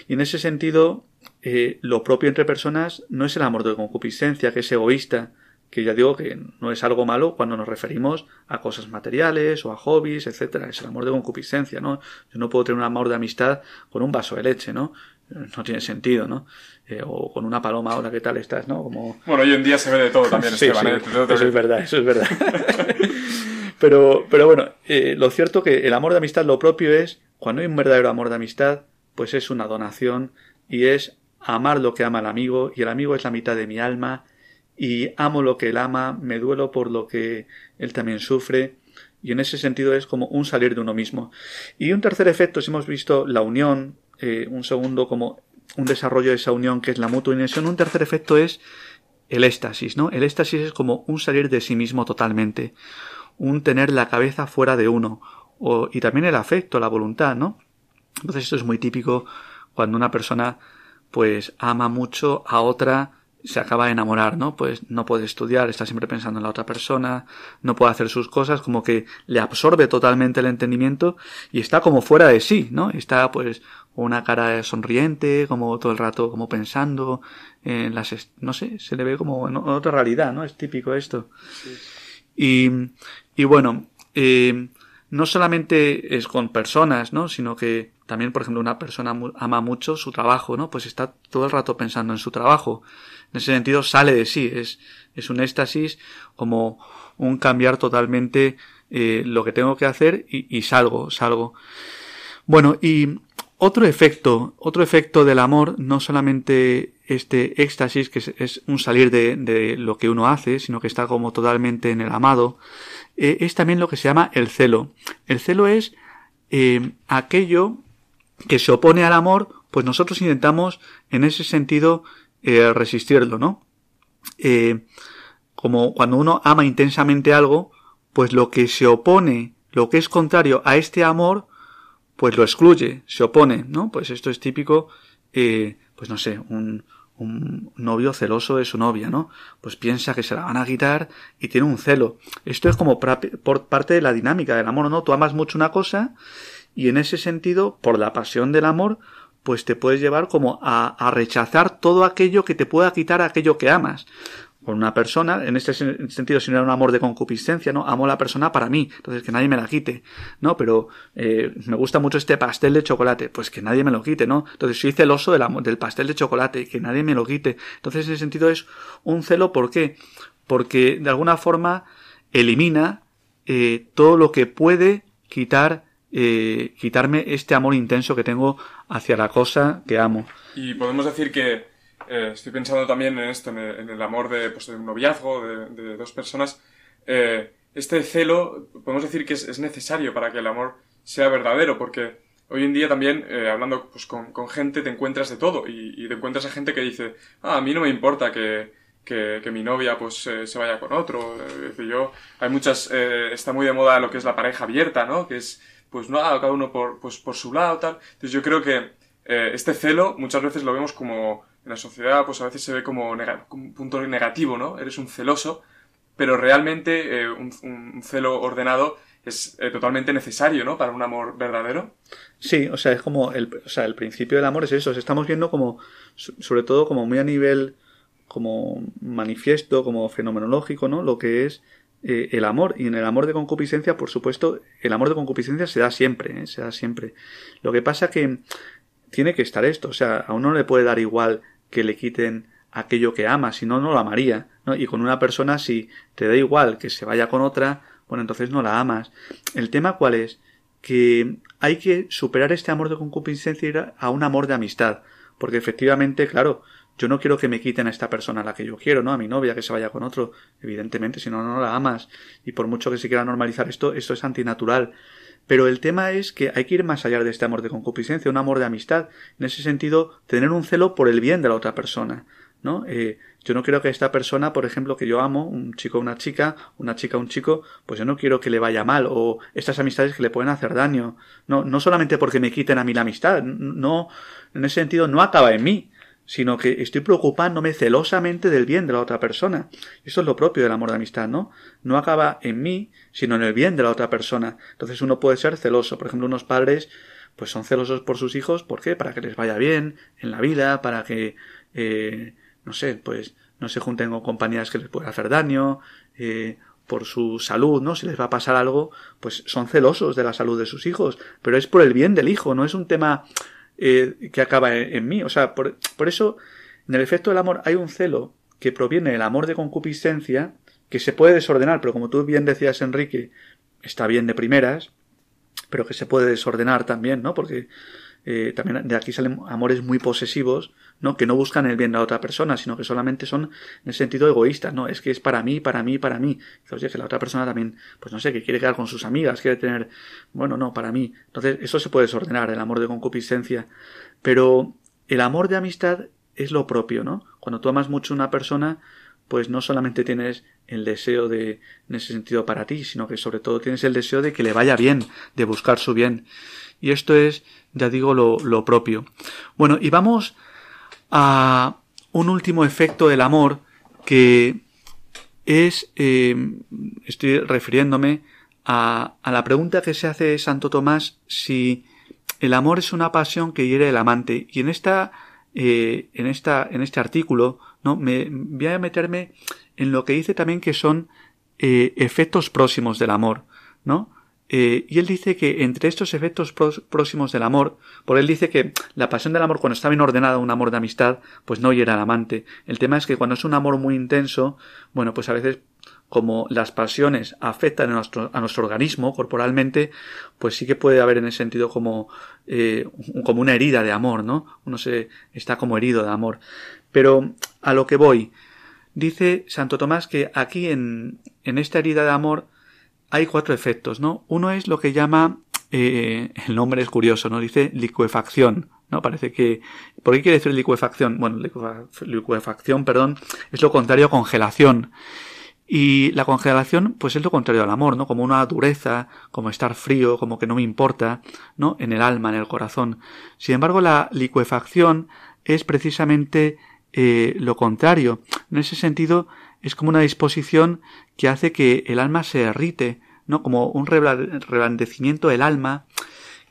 Y en ese sentido, eh, lo propio entre personas no es el amor de concupiscencia, que es egoísta, que ya digo que no es algo malo cuando nos referimos a cosas materiales o a hobbies, etcétera. Es el amor de concupiscencia, ¿no? Yo no puedo tener un amor de amistad con un vaso de leche, ¿no? No tiene sentido, ¿no? Eh, o con una paloma, ahora qué tal estás, ¿no? Como... Bueno, hoy en día se ve de todo también, sí, Esteban. sí, Eso es verdad, eso es verdad. pero, pero bueno, eh, lo cierto que el amor de amistad lo propio es, cuando hay un verdadero amor de amistad, pues es una donación y es amar lo que ama el amigo y el amigo es la mitad de mi alma y amo lo que él ama, me duelo por lo que él también sufre, y en ese sentido es como un salir de uno mismo. Y un tercer efecto, si hemos visto la unión, eh, un segundo como un desarrollo de esa unión que es la mutua inmersión, un tercer efecto es el éxtasis, ¿no? El éxtasis es como un salir de sí mismo totalmente, un tener la cabeza fuera de uno, o, y también el afecto, la voluntad, ¿no? Entonces esto es muy típico cuando una persona pues ama mucho a otra se acaba de enamorar, ¿no? Pues no puede estudiar, está siempre pensando en la otra persona, no puede hacer sus cosas, como que le absorbe totalmente el entendimiento y está como fuera de sí, ¿no? Está pues una cara sonriente, como todo el rato como pensando en las, no sé, se le ve como en otra realidad, ¿no? Es típico esto. Y, y bueno, eh, no solamente es con personas, ¿no? Sino que también, por ejemplo, una persona ama mucho su trabajo, ¿no? Pues está todo el rato pensando en su trabajo en ese sentido sale de sí, es, es un éxtasis como un cambiar totalmente eh, lo que tengo que hacer y, y, salgo, salgo. Bueno, y otro efecto, otro efecto del amor, no solamente este éxtasis, que es, un salir de, de, lo que uno hace, sino que está como totalmente en el amado, eh, es también lo que se llama el celo. El celo es eh, aquello que se opone al amor, pues nosotros intentamos en ese sentido eh, resistirlo, ¿no? Como cuando uno ama intensamente algo, pues lo que se opone, lo que es contrario a este amor, pues lo excluye, se opone, ¿no? Pues esto es típico, eh, pues no sé, un, un novio celoso de su novia, ¿no? Pues piensa que se la van a quitar y tiene un celo. Esto es como por parte de la dinámica del amor, ¿no? Tú amas mucho una cosa y en ese sentido, por la pasión del amor, pues te puedes llevar como a, rechazar todo aquello que te pueda quitar aquello que amas con una persona, en este sentido, si no era un amor de concupiscencia, ¿no? Amo la persona para mí, entonces que nadie me la quite, ¿no? Pero eh, me gusta mucho este pastel de chocolate, pues que nadie me lo quite, ¿no? Entonces soy celoso del, del pastel de chocolate, que nadie me lo quite. Entonces, en ese sentido es un celo, ¿por qué? Porque de alguna forma elimina eh, todo lo que puede quitar eh, quitarme este amor intenso que tengo hacia la cosa que amo. Y podemos decir que eh, estoy pensando también en esto, en el, amor de, pues, de, un noviazgo, de, dos personas. Eh, este celo, podemos decir que es, necesario para que el amor sea verdadero, porque hoy en día también, hablando pues, con, gente, te encuentras de todo y, te encuentras a gente que dice, ah, a mí no me importa que, que, mi novia pues se vaya con otro. yo, hay muchas, está muy de moda lo que es la pareja abierta, ¿no? Que es pues no, cada uno por, pues, por su lado, tal. Entonces yo creo que eh, este celo muchas veces lo vemos como, en la sociedad pues a veces se ve como, un punto negativo, ¿no? Eres un celoso, pero realmente eh, un, celo ordenado es eh, totalmente necesario, ¿no? Para un amor verdadero. Sí, o sea, es como, el, o sea, el principio del amor es eso, estamos viendo como, sobre todo como muy a nivel como manifiesto, como fenomenológico, ¿no? Lo que es eh, el amor. Y en el amor de concupiscencia, por supuesto, el amor de concupiscencia se da siempre, ¿eh? se da siempre. Lo que pasa que tiene que estar esto, o sea, a uno no le puede dar igual que le quiten aquello que ama, si no, no lo amaría. ¿no? Y con una persona, si te da igual que se vaya con otra, bueno, entonces no la amas. El tema cuál es? Que hay que superar este amor de concupiscencia a un amor de amistad. Porque efectivamente, claro, yo no quiero que me quiten a esta persona a la que yo quiero, ¿no? A mi novia que se vaya con otro, evidentemente, si no, no la amas. Y por mucho que se quiera normalizar esto, esto es antinatural. Pero el tema es que hay que ir más allá de este amor de concupiscencia, un amor de amistad. En ese sentido, tener un celo por el bien de la otra persona, ¿no? Eh, yo no quiero que esta persona, por ejemplo, que yo amo, un chico una chica, una chica un chico, pues yo no quiero que le vaya mal, o estas amistades que le pueden hacer daño. No, no solamente porque me quiten a mí la amistad, no, en ese sentido no acaba en mí, sino que estoy preocupándome celosamente del bien de la otra persona. Eso es lo propio del amor de amistad, ¿no? No acaba en mí, sino en el bien de la otra persona. Entonces uno puede ser celoso. Por ejemplo, unos padres pues son celosos por sus hijos, ¿por qué? Para que les vaya bien en la vida, para que, eh, no sé, pues no se junten con compañías que les puedan hacer daño, eh, por su salud, ¿no? Si les va a pasar algo, pues son celosos de la salud de sus hijos, pero es por el bien del hijo, no es un tema eh, que acaba en, mí. O sea, por, por, eso, en el efecto del amor hay un celo que proviene del amor de concupiscencia, que se puede desordenar, pero como tú bien decías, Enrique, está bien de primeras, pero que se puede desordenar también, ¿no? Porque eh, también de aquí salen amores muy posesivos, ¿no? Que no buscan el bien de la otra persona, sino que solamente son en el sentido egoísta, ¿no? Es que es para mí, para mí, para mí. Oye, que la otra persona también, pues no sé, que quiere quedar con sus amigas, quiere tener, bueno, no, para mí. Entonces, eso se puede desordenar, el amor de concupiscencia. Pero el amor de amistad es lo propio, ¿no? Cuando tú amas mucho a una persona, pues no solamente tienes el deseo de, en ese sentido para ti, sino que sobre todo tienes el deseo de que le vaya bien, de buscar su bien. Y esto es, ya digo, lo, lo propio. Bueno, y vamos a un último efecto del amor que es, eh, estoy refiriéndome a, a, la pregunta que se hace Santo Tomás si el amor es una pasión que hiere el amante. Y en esta, eh, en esta, en este artículo, no, me voy a meterme en lo que dice también que son eh, efectos próximos del amor, ¿no? Eh, y él dice que entre estos efectos próximos del amor, por él dice que la pasión del amor cuando está bien ordenada, un amor de amistad, pues no hiera al amante. El tema es que cuando es un amor muy intenso, bueno, pues a veces como las pasiones afectan a nuestro, a nuestro organismo corporalmente, pues sí que puede haber en ese sentido como, eh, como una herida de amor, ¿no? Uno se está como herido de amor. Pero a lo que voy, dice Santo Tomás que aquí en, en esta herida de amor hay cuatro efectos, ¿no? Uno es lo que llama, eh, el nombre es curioso, ¿no? Dice licuefacción, ¿no? Parece que, ¿por qué quiere decir licuefacción? Bueno, licuefacción, perdón, es lo contrario a congelación. Y la congelación, pues es lo contrario al amor, ¿no? Como una dureza, como estar frío, como que no me importa, ¿no? En el alma, en el corazón. Sin embargo, la licuefacción es precisamente eh, lo contrario. En ese sentido, es como una disposición que hace que el alma se derrite, ¿no? Como un reblandecimiento del alma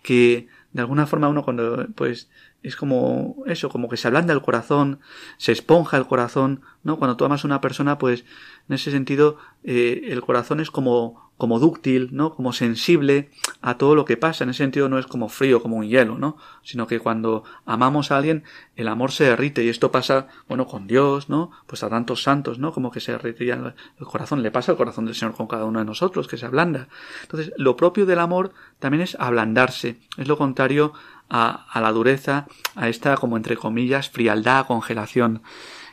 que de alguna forma uno cuando pues es como eso, como que se ablanda el corazón, se esponja el corazón, ¿no? Cuando tú amas a una persona, pues en ese sentido eh, el corazón es como como dúctil, ¿no? Como sensible a todo lo que pasa. En ese sentido no es como frío, como un hielo, ¿no? Sino que cuando amamos a alguien, el amor se derrite y esto pasa, bueno, con Dios, ¿no? Pues a tantos santos, ¿no? Como que se derrite el corazón. Le pasa al corazón del Señor con cada uno de nosotros, que se ablanda. Entonces, lo propio del amor también es ablandarse. Es lo contrario a, a la dureza, a esta, como entre comillas, frialdad, congelación.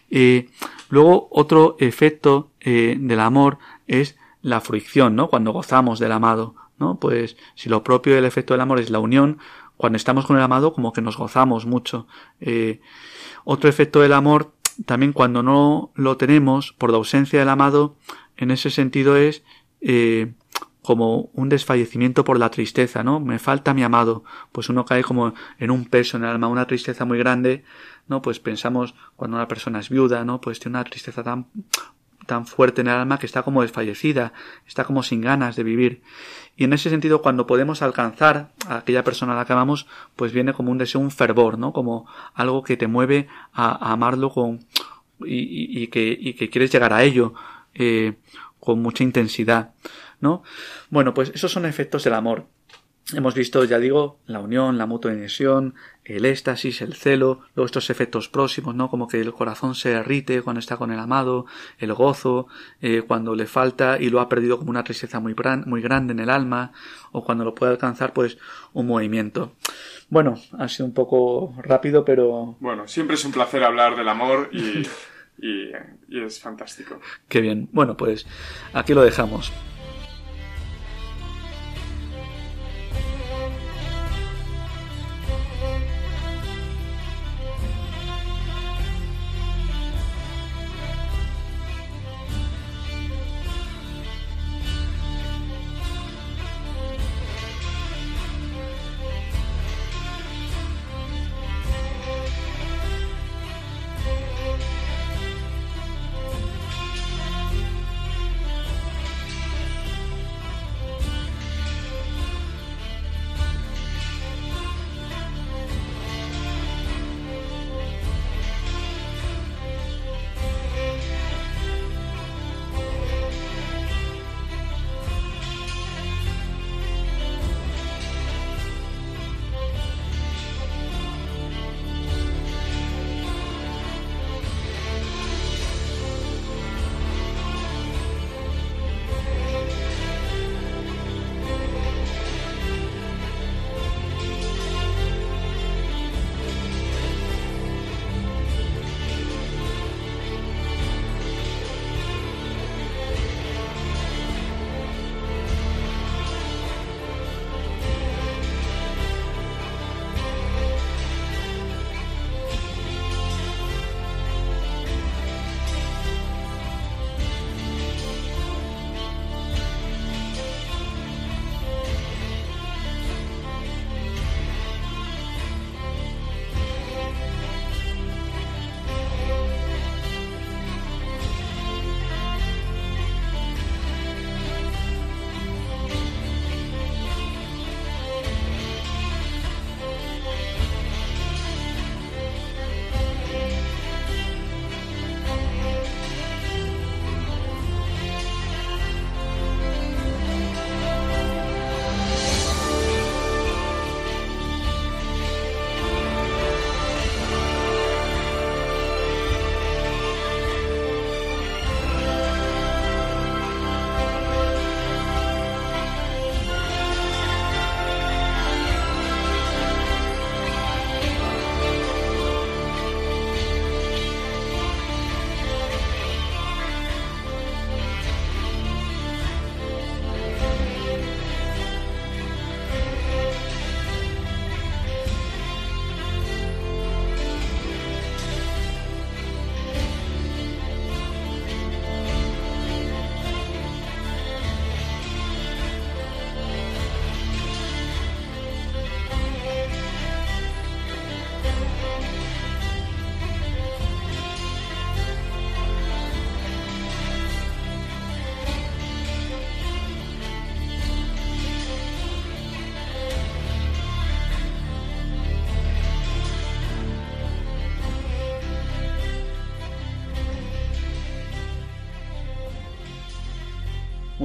y luego, otro efecto eh, del amor es la fricción, ¿no? Cuando gozamos del amado, ¿no? Pues si lo propio del efecto del amor es la unión, cuando estamos con el amado como que nos gozamos mucho. Eh, otro efecto del amor, también cuando no lo tenemos por la ausencia del amado, en ese sentido es eh, como un desfallecimiento por la tristeza, ¿no? Me falta mi amado, pues uno cae como en un peso en el alma, una tristeza muy grande, ¿no? Pues pensamos cuando una persona es viuda, ¿no? Pues tiene una tristeza tan tan fuerte en el alma que está como desfallecida, está como sin ganas de vivir. Y en ese sentido, cuando podemos alcanzar a aquella persona a la que amamos, pues viene como un deseo, un fervor, ¿no? Como algo que te mueve a, amarlo con, y, que, y que quieres llegar a ello, eh, con mucha intensidad. ¿no? Bueno, pues esos son efectos del amor. Hemos visto, ya digo, la unión, la mutua inesión, el éxtasis, el celo, luego estos efectos próximos, ¿no? Como que el corazón se derrite cuando está con el amado, el gozo, eh, cuando le falta y lo ha perdido como una tristeza muy, muy grande en el alma, o cuando lo puede alcanzar, pues, un movimiento. Bueno, ha sido un poco rápido, pero... Bueno, siempre es un placer hablar del amor y, y es fantástico. Qué bien. Bueno, pues aquí lo dejamos.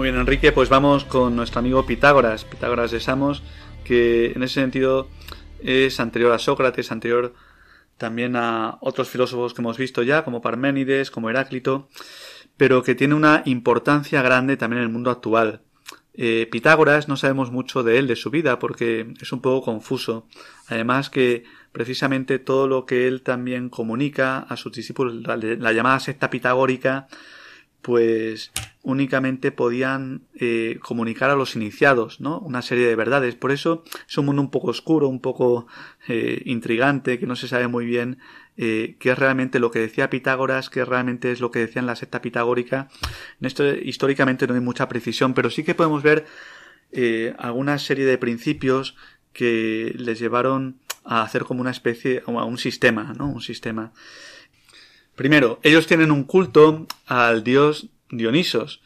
Muy bien, Enrique, pues vamos con nuestro amigo Pitágoras, Pitágoras de Samos, que en ese sentido es anterior a Sócrates, anterior también a otros filósofos que hemos visto ya, como Parménides, como Heráclito, pero que tiene una importancia grande también en el mundo actual. Eh, Pitágoras no sabemos mucho de él, de su vida, porque es un poco confuso. Además que precisamente todo lo que él también comunica a sus discípulos, la llamada secta pitagórica, pues únicamente podían eh, comunicar a los iniciados, ¿no? Una serie de verdades. Por eso es un mundo un poco oscuro, un poco eh, intrigante, que no se sabe muy bien eh, qué es realmente lo que decía Pitágoras, qué realmente es lo que decía en la secta pitagórica. En esto históricamente no hay mucha precisión, pero sí que podemos ver alguna serie de principios que les llevaron a hacer como una especie, a un sistema, ¿no? Un sistema. Primero, ellos tienen un culto al dios Dionisos,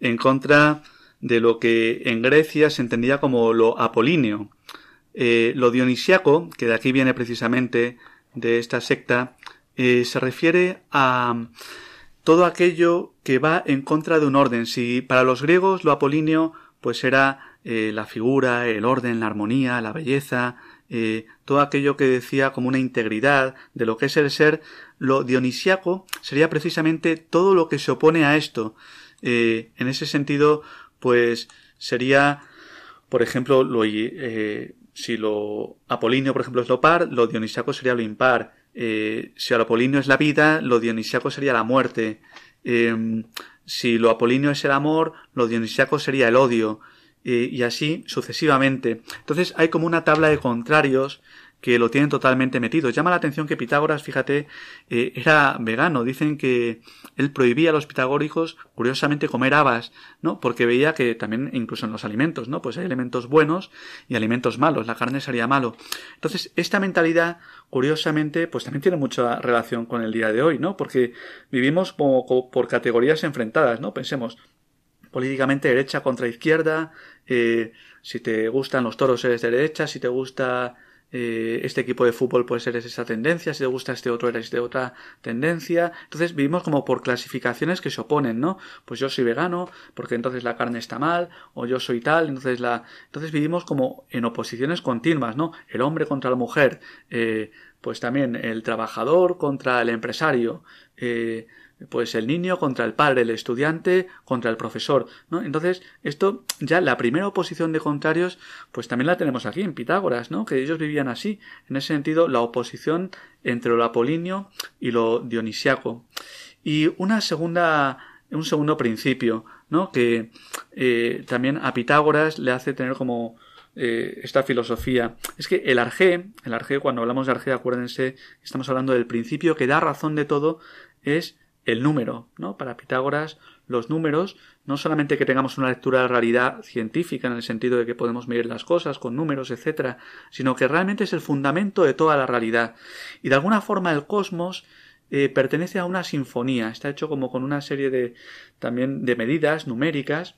en contra de lo que en Grecia se entendía como lo apolíneo. Eh, lo dionisiaco, que de aquí viene precisamente de esta secta, eh, se refiere a todo aquello que va en contra de un orden. Si para los griegos lo apolíneo pues era eh, la figura, el orden, la armonía, la belleza, eh, todo aquello que decía como una integridad de lo que es el ser, lo dionisiaco sería precisamente todo lo que se opone a esto. Eh, en ese sentido, pues sería, por ejemplo, lo, eh, si lo apolíneo, por ejemplo, es lo par, lo dionisiaco sería lo impar. si lo apolíneo es la vida, lo dionisiaco sería la muerte. si lo apolíneo es el amor, lo dionisiaco sería el odio y así sucesivamente. Entonces hay como una tabla de contrarios que lo tienen totalmente metido. Llama la atención que Pitágoras, fíjate, eh, era vegano. Dicen que él prohibía a los pitagóricos, curiosamente, comer habas, ¿no? Porque veía que también, incluso en los alimentos, ¿no? Pues hay alimentos buenos y alimentos malos. La carne sería malo. Entonces, esta mentalidad, curiosamente, pues también tiene mucha relación con el día de hoy, ¿no? Porque vivimos por categorías enfrentadas, ¿no? Pensemos, políticamente derecha contra izquierda, eh, si te gustan los toros eres de derecha, si te gusta eh, este equipo de fútbol pues eres esa tendencia, si te gusta este otro eres de otra tendencia. Entonces vivimos como por clasificaciones que se oponen, ¿no? Pues yo soy vegano porque entonces la carne está mal, o yo soy tal, entonces la... Entonces vivimos como en oposiciones continuas, ¿no? El hombre contra la mujer, eh, pues también el trabajador contra el empresario, eh, pues el niño contra el padre, el estudiante contra el profesor, ¿no? Entonces, esto ya la primera oposición de contrarios, pues también la tenemos aquí en Pitágoras, ¿no? Que ellos vivían así, en ese sentido, la oposición entre lo apolíneo y lo dionisiaco. Y una segunda, un segundo principio, ¿no? Que eh, también a Pitágoras le hace tener como eh, esta filosofía. Es que el arjé, el arjé, cuando hablamos de arjé, acuérdense, estamos hablando del principio que da razón de todo, es el número, ¿no? Para Pitágoras, los números, no solamente que tengamos una lectura de realidad científica en el sentido de que podemos medir las cosas con números, etcétera, sino que realmente es el fundamento de toda la realidad. Y de alguna forma el cosmos eh, pertenece a una sinfonía, está hecho como con una serie de también de medidas numéricas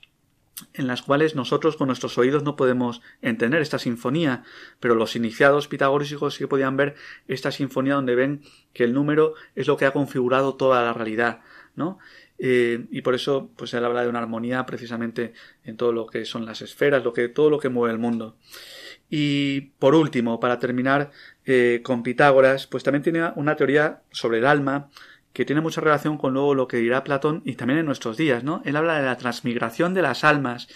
en las cuales nosotros con nuestros oídos no podemos entender esta sinfonía, pero los iniciados pitagóricos sí que podían ver esta sinfonía donde ven que el número es lo que ha configurado toda la realidad, ¿no? Eh, y por eso, pues él habla de una armonía precisamente en todo lo que son las esferas, lo que, todo lo que mueve el mundo. Y por último, para terminar eh, con Pitágoras, pues también tiene una teoría sobre el alma, que tiene mucha relación con luego lo que dirá Platón y también en nuestros días, ¿no? Él habla de la transmigración de las almas,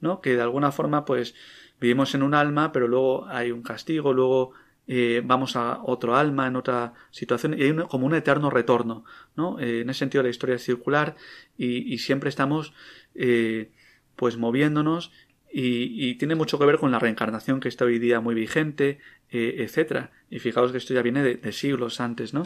¿no? Que de alguna forma, pues, vivimos en un alma, pero luego hay un castigo, luego eh, vamos a otro alma en otra situación y hay como un eterno retorno, ¿no? Eh, en ese sentido la historia es circular y, siempre estamos, eh, pues, moviéndonos y, tiene mucho que ver con la reencarnación que está hoy día muy vigente, eh, etcétera. Y fijaos que esto ya viene de, siglos antes, ¿no?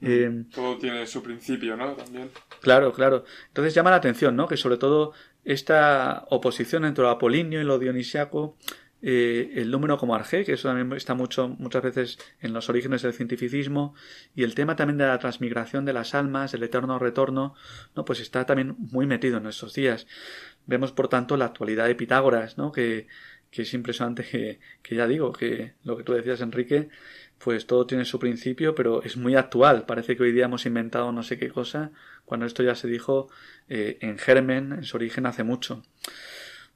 Mm. Eh, todo tiene su principio, ¿no? También. Claro, claro. Entonces llama la atención, ¿no? Que sobre todo esta oposición entre lo apolíneo y lo dionisiaco, eh, el número como arjé, que eso también está mucho, muchas veces en los orígenes del cientificismo, y el tema también de la transmigración de las almas, el eterno retorno, ¿no? Pues está también muy metido en estos días. Vemos, por tanto, la actualidad de Pitágoras, ¿no? Que, que es impresionante que, que ya digo, que lo que tú decías, Enrique, pues todo tiene su principio, pero es muy actual. Parece que hoy día hemos inventado no sé qué cosa, cuando esto ya se dijo eh, en germen, en su origen, hace mucho.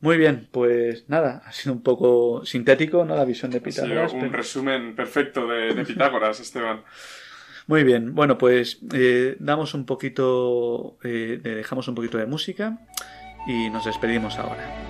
Muy bien, pues nada, ha sido un poco sintético, ¿no? La visión de Pitágoras. Ha sido un resumen perfecto de, Pitágoras, Esteban. Muy bien, bueno, pues eh, damos un poquito, eh, dejamos un poquito de música y nos despedimos ahora.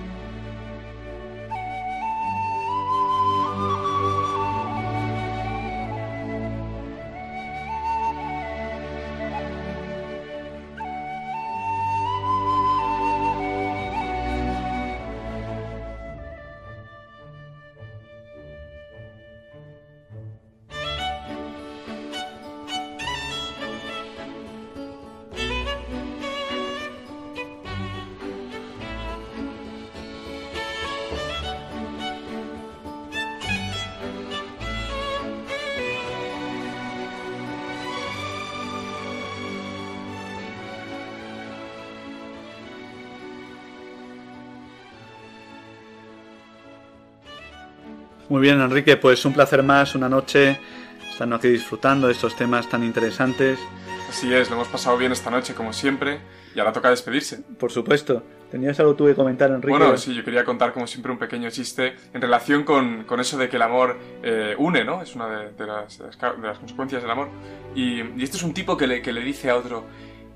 Muy bien, Enrique, pues un placer más, una noche, estando aquí disfrutando de estos temas tan interesantes. Así es, lo hemos pasado bien esta noche, como siempre, y ahora toca despedirse. Por supuesto. ¿Tenías algo tú que comentar, Enrique? Bueno, sí, yo quería contar, como siempre, un pequeño chiste en relación con, con eso de que el amor eh, une, ¿no? Es una de, las, de, las, consecuencias del amor. Y, y este es un tipo que le, que le dice a otro,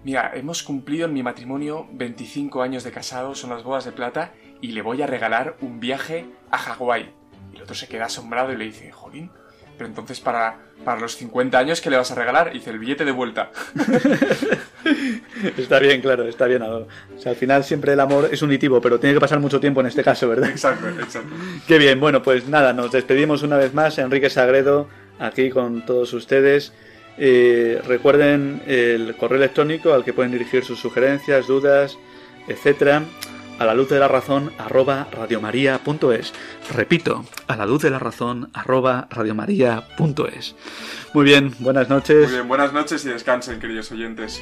mira, hemos cumplido en mi matrimonio 25 años de casado, son las bodas de plata, y le voy a regalar un viaje a Hawái. Y el otro se queda asombrado y le dice, jolín, pero entonces para, para los 50 años, ¿qué le vas a regalar? Y dice, el billete de vuelta. está bien, claro, está bien. O sea, al final siempre el amor es unitivo, pero tiene que pasar mucho tiempo en este caso, ¿verdad? Exacto, exacto. Qué bien, bueno, pues nada, nos despedimos una vez más. Enrique Sagredo, aquí con todos ustedes. Eh, recuerden el correo electrónico al que pueden dirigir sus sugerencias, dudas, etcétera a la luz de la razón arroba radiomaria.es. Repito, a la luz de la razón arroba radiomaria.es. Muy bien, buenas noches. Muy bien, buenas noches y descansen, queridos oyentes.